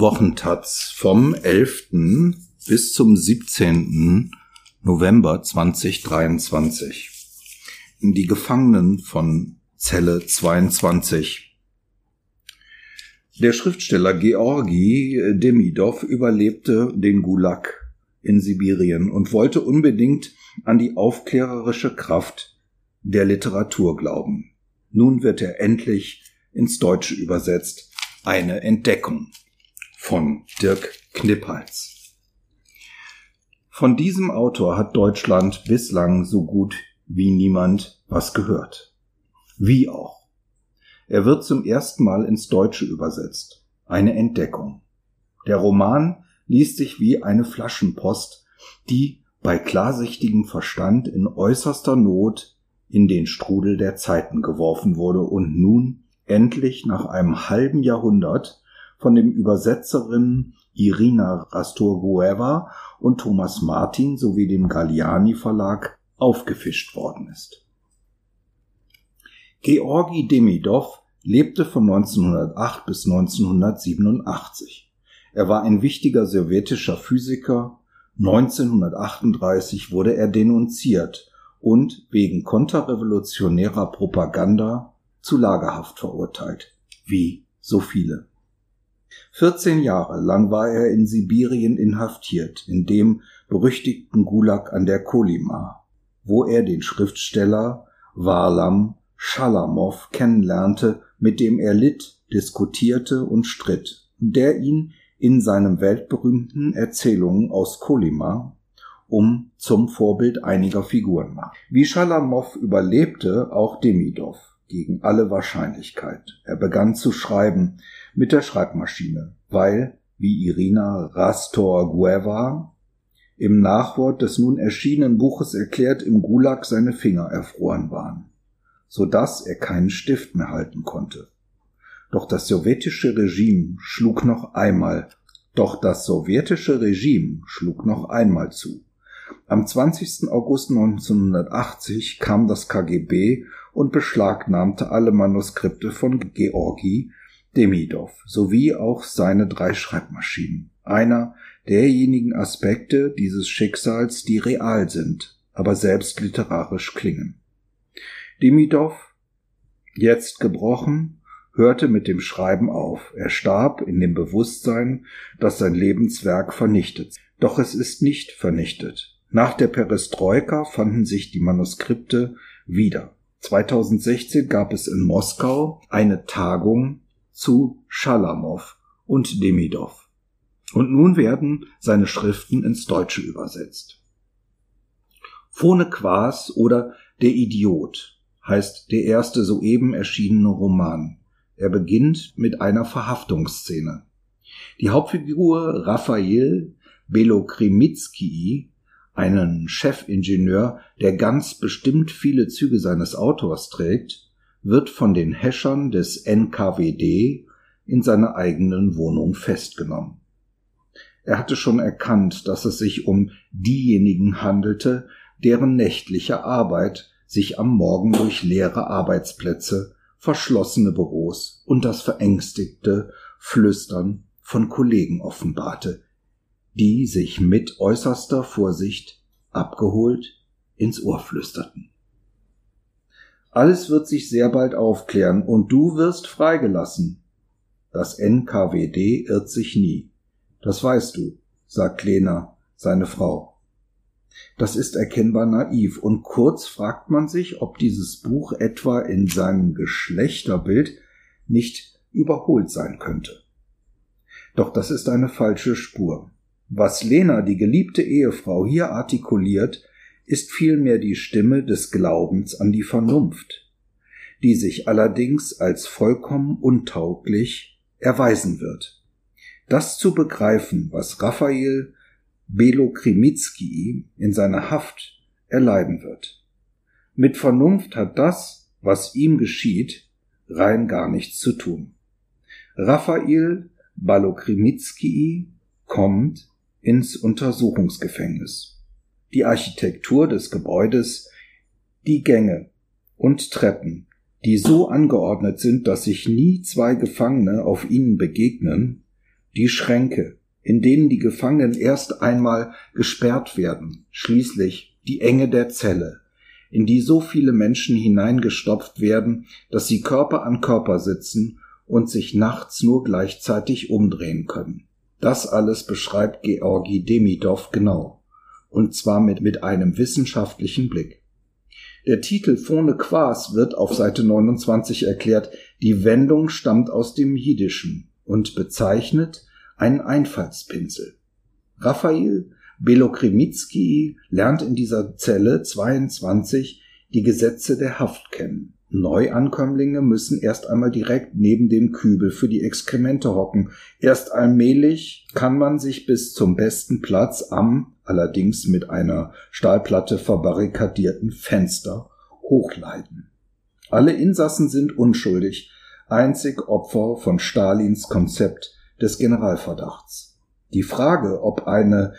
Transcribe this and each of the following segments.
Wochentaz vom 11. bis zum 17. November 2023. Die Gefangenen von Zelle 22. Der Schriftsteller Georgi Demidov überlebte den Gulag in Sibirien und wollte unbedingt an die aufklärerische Kraft der Literatur glauben. Nun wird er endlich ins Deutsche übersetzt. Eine Entdeckung von Dirk Knippals. Von diesem Autor hat Deutschland bislang so gut wie niemand was gehört. Wie auch. Er wird zum ersten Mal ins Deutsche übersetzt. Eine Entdeckung. Der Roman liest sich wie eine Flaschenpost, die bei klarsichtigem Verstand in äußerster Not in den Strudel der Zeiten geworfen wurde und nun endlich nach einem halben Jahrhundert von dem Übersetzerinnen Irina Rastorgueva und Thomas Martin sowie dem Galliani Verlag aufgefischt worden ist. Georgi Demidov lebte von 1908 bis 1987. Er war ein wichtiger sowjetischer Physiker. 1938 wurde er denunziert und wegen konterrevolutionärer Propaganda zu Lagerhaft verurteilt, wie so viele. 14 Jahre lang war er in Sibirien inhaftiert, in dem berüchtigten Gulag an der Kolima, wo er den Schriftsteller Warlam Schalamow kennenlernte, mit dem er litt, diskutierte und stritt, der ihn in seinem weltberühmten Erzählungen aus Kolima um zum Vorbild einiger Figuren macht. Wie Schalamow überlebte auch Demidov gegen alle Wahrscheinlichkeit. Er begann zu schreiben mit der Schreibmaschine, weil, wie Irina Rastor-Gueva im Nachwort des nun erschienenen Buches erklärt, im Gulag seine Finger erfroren waren, so dass er keinen Stift mehr halten konnte. Doch das sowjetische Regime schlug noch einmal, doch das sowjetische Regime schlug noch einmal zu. Am 20. August 1980 kam das KGB und beschlagnahmte alle Manuskripte von Georgi Demidov sowie auch seine drei Schreibmaschinen. Einer derjenigen Aspekte dieses Schicksals, die real sind, aber selbst literarisch klingen. Demidov, jetzt gebrochen, hörte mit dem Schreiben auf. Er starb in dem Bewusstsein, dass sein Lebenswerk vernichtet. Doch es ist nicht vernichtet. Nach der Perestroika fanden sich die Manuskripte wieder. 2016 gab es in Moskau eine Tagung zu Schalamow und Demidov. Und nun werden seine Schriften ins Deutsche übersetzt. Phone Quas oder Der Idiot heißt der erste soeben erschienene Roman. Er beginnt mit einer Verhaftungsszene. Die Hauptfigur Raphael Belokrimitsky einen Chefingenieur, der ganz bestimmt viele Züge seines Autors trägt, wird von den Häschern des NKWD in seiner eigenen Wohnung festgenommen. Er hatte schon erkannt, dass es sich um diejenigen handelte, deren nächtliche Arbeit sich am Morgen durch leere Arbeitsplätze, verschlossene Büros und das verängstigte Flüstern von Kollegen offenbarte, die sich mit äußerster Vorsicht abgeholt ins Ohr flüsterten. Alles wird sich sehr bald aufklären und du wirst freigelassen. Das NKWD irrt sich nie. Das weißt du, sagt Lena, seine Frau. Das ist erkennbar naiv und kurz fragt man sich, ob dieses Buch etwa in seinem Geschlechterbild nicht überholt sein könnte. Doch das ist eine falsche Spur. Was Lena, die geliebte Ehefrau, hier artikuliert, ist vielmehr die Stimme des Glaubens an die Vernunft, die sich allerdings als vollkommen untauglich erweisen wird. Das zu begreifen, was Raphael Belokrimitsky in seiner Haft erleiden wird. Mit Vernunft hat das, was ihm geschieht, rein gar nichts zu tun. Raphael Balokrimitsky kommt ins Untersuchungsgefängnis. Die Architektur des Gebäudes, die Gänge und Treppen, die so angeordnet sind, dass sich nie zwei Gefangene auf ihnen begegnen, die Schränke, in denen die Gefangenen erst einmal gesperrt werden, schließlich die Enge der Zelle, in die so viele Menschen hineingestopft werden, dass sie Körper an Körper sitzen und sich nachts nur gleichzeitig umdrehen können. Das alles beschreibt Georgi Demidov genau, und zwar mit, mit einem wissenschaftlichen Blick. Der Titel Phone Quas wird auf Seite 29 erklärt, die Wendung stammt aus dem Jiddischen und bezeichnet einen Einfallspinsel. Raphael Belokremitski lernt in dieser Zelle 22 die Gesetze der Haft kennen. Neuankömmlinge müssen erst einmal direkt neben dem Kübel für die Exkremente hocken. Erst allmählich kann man sich bis zum besten Platz am, allerdings mit einer Stahlplatte verbarrikadierten Fenster hochleiten. Alle Insassen sind unschuldig, einzig Opfer von Stalins Konzept des Generalverdachts. Die Frage, ob eine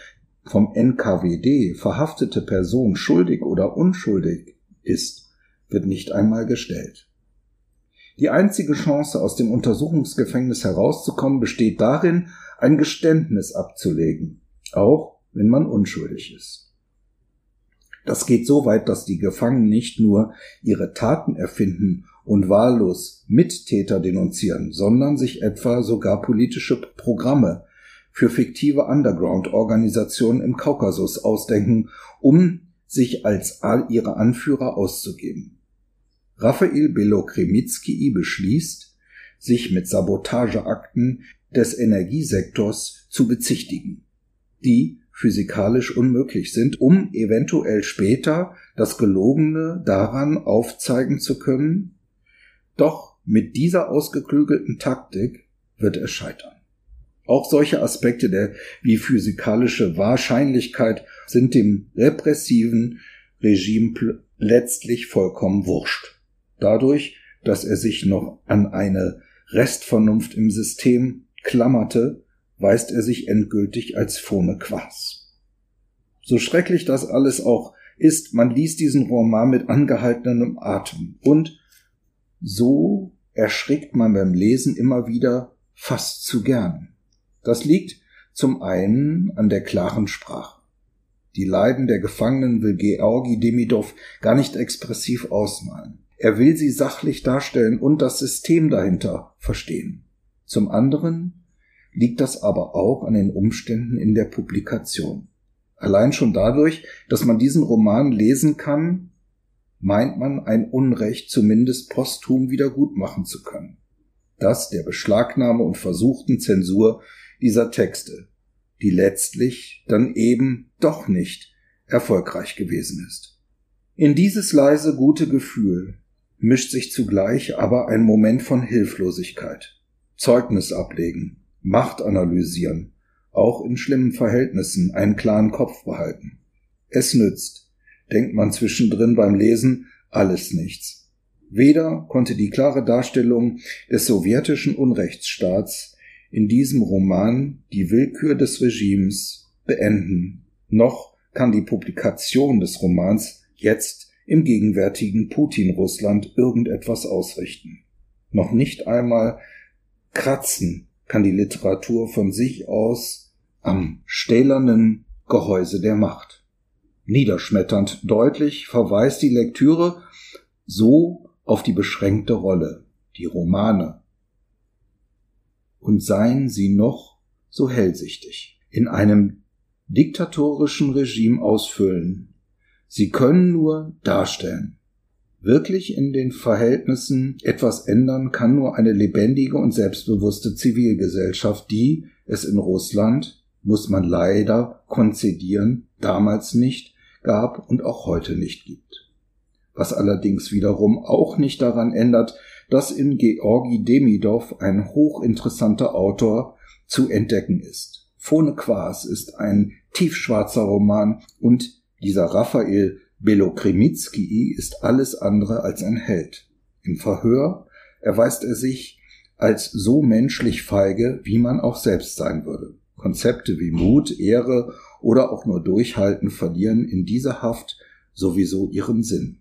vom NKWD verhaftete Person schuldig oder unschuldig ist, wird nicht einmal gestellt. Die einzige Chance, aus dem Untersuchungsgefängnis herauszukommen, besteht darin, ein Geständnis abzulegen, auch wenn man unschuldig ist. Das geht so weit, dass die Gefangenen nicht nur ihre Taten erfinden und wahllos Mittäter denunzieren, sondern sich etwa sogar politische Programme für fiktive Underground-Organisationen im Kaukasus ausdenken, um sich als all ihre Anführer auszugeben. Raphael Belokremitski beschließt, sich mit Sabotageakten des Energiesektors zu bezichtigen, die physikalisch unmöglich sind, um eventuell später das Gelogene daran aufzeigen zu können. Doch mit dieser ausgeklügelten Taktik wird er scheitern. Auch solche Aspekte der wie physikalische Wahrscheinlichkeit sind dem repressiven Regime letztlich vollkommen wurscht. Dadurch, dass er sich noch an eine Restvernunft im System klammerte, weist er sich endgültig als Phone Quas. So schrecklich das alles auch ist, man liest diesen Roman mit angehaltenem Atem und so erschrickt man beim Lesen immer wieder fast zu gern. Das liegt zum einen an der klaren Sprache. Die Leiden der Gefangenen will Georgi Demidov gar nicht expressiv ausmalen. Er will sie sachlich darstellen und das System dahinter verstehen. Zum anderen liegt das aber auch an den Umständen in der Publikation. Allein schon dadurch, dass man diesen Roman lesen kann, meint man ein Unrecht zumindest posthum wiedergutmachen zu können. Das der Beschlagnahme und versuchten Zensur dieser Texte, die letztlich dann eben doch nicht erfolgreich gewesen ist. In dieses leise gute Gefühl mischt sich zugleich aber ein Moment von Hilflosigkeit. Zeugnis ablegen, Macht analysieren, auch in schlimmen Verhältnissen einen klaren Kopf behalten. Es nützt, denkt man zwischendrin beim Lesen, alles nichts. Weder konnte die klare Darstellung des sowjetischen Unrechtsstaats in diesem Roman die Willkür des Regimes beenden, noch kann die Publikation des Romans jetzt im gegenwärtigen Putin-Russland irgendetwas ausrichten. Noch nicht einmal kratzen kann die Literatur von sich aus am stählernen Gehäuse der Macht. Niederschmetternd deutlich verweist die Lektüre so auf die beschränkte Rolle, die Romane, und seien sie noch so hellsichtig, in einem diktatorischen Regime ausfüllen. Sie können nur darstellen. Wirklich in den Verhältnissen etwas ändern kann nur eine lebendige und selbstbewusste Zivilgesellschaft, die es in Russland, muss man leider konzedieren, damals nicht gab und auch heute nicht gibt. Was allerdings wiederum auch nicht daran ändert, dass in Georgi Demidov ein hochinteressanter Autor zu entdecken ist. Phone Quas ist ein tiefschwarzer Roman und dieser Raphael Belokremitski ist alles andere als ein Held. Im Verhör erweist er sich als so menschlich feige, wie man auch selbst sein würde. Konzepte wie Mut, Ehre oder auch nur Durchhalten verlieren in dieser Haft sowieso ihren Sinn.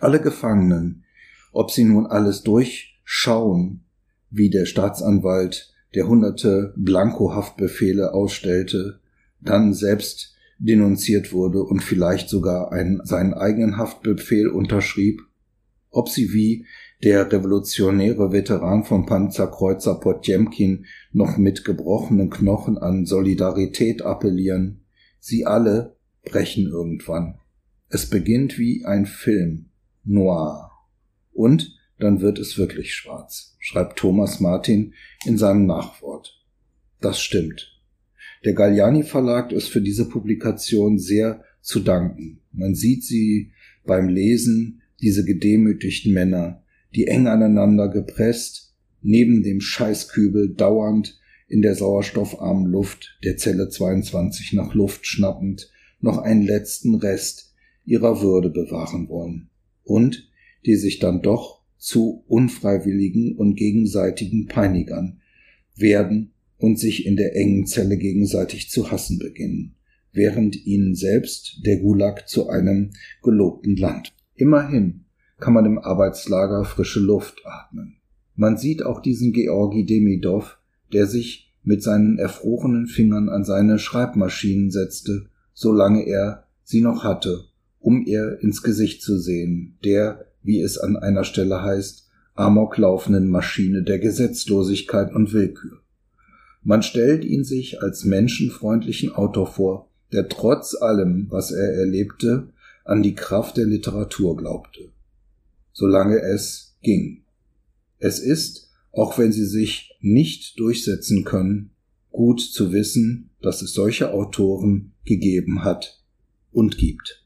Alle Gefangenen, ob sie nun alles durchschauen, wie der Staatsanwalt der hunderte Blankohaftbefehle ausstellte, dann selbst denunziert wurde und vielleicht sogar einen, seinen eigenen Haftbefehl unterschrieb, ob sie wie der revolutionäre Veteran vom Panzerkreuzer Potjemkin noch mit gebrochenen Knochen an Solidarität appellieren, sie alle brechen irgendwann. Es beginnt wie ein Film, noir. Und dann wird es wirklich schwarz, schreibt Thomas Martin in seinem Nachwort. Das stimmt. Der Galliani Verlag ist für diese Publikation sehr zu danken. Man sieht sie beim Lesen, diese gedemütigten Männer, die eng aneinander gepresst, neben dem Scheißkübel dauernd in der sauerstoffarmen Luft der Zelle 22 nach Luft schnappend, noch einen letzten Rest ihrer Würde bewahren wollen und die sich dann doch zu unfreiwilligen und gegenseitigen Peinigern werden und sich in der engen Zelle gegenseitig zu hassen beginnen, während ihnen selbst der Gulag zu einem gelobten Land. Immerhin kann man im Arbeitslager frische Luft atmen. Man sieht auch diesen Georgi Demidov, der sich mit seinen erfrorenen Fingern an seine Schreibmaschinen setzte, solange er sie noch hatte, um ihr ins Gesicht zu sehen, der, wie es an einer Stelle heißt, amoklaufenden Maschine der Gesetzlosigkeit und Willkür. Man stellt ihn sich als menschenfreundlichen Autor vor, der trotz allem, was er erlebte, an die Kraft der Literatur glaubte. Solange es ging. Es ist, auch wenn sie sich nicht durchsetzen können, gut zu wissen, dass es solche Autoren gegeben hat und gibt.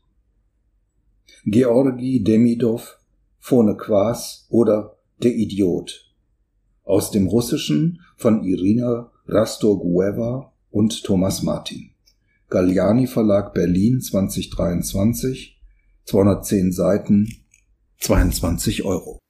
Georgi Demidov, Phone Quas oder Der Idiot. Aus dem Russischen von Irina Rastorgueva und Thomas Martin. Galliani Verlag Berlin 2023, 210 Seiten, 22 Euro.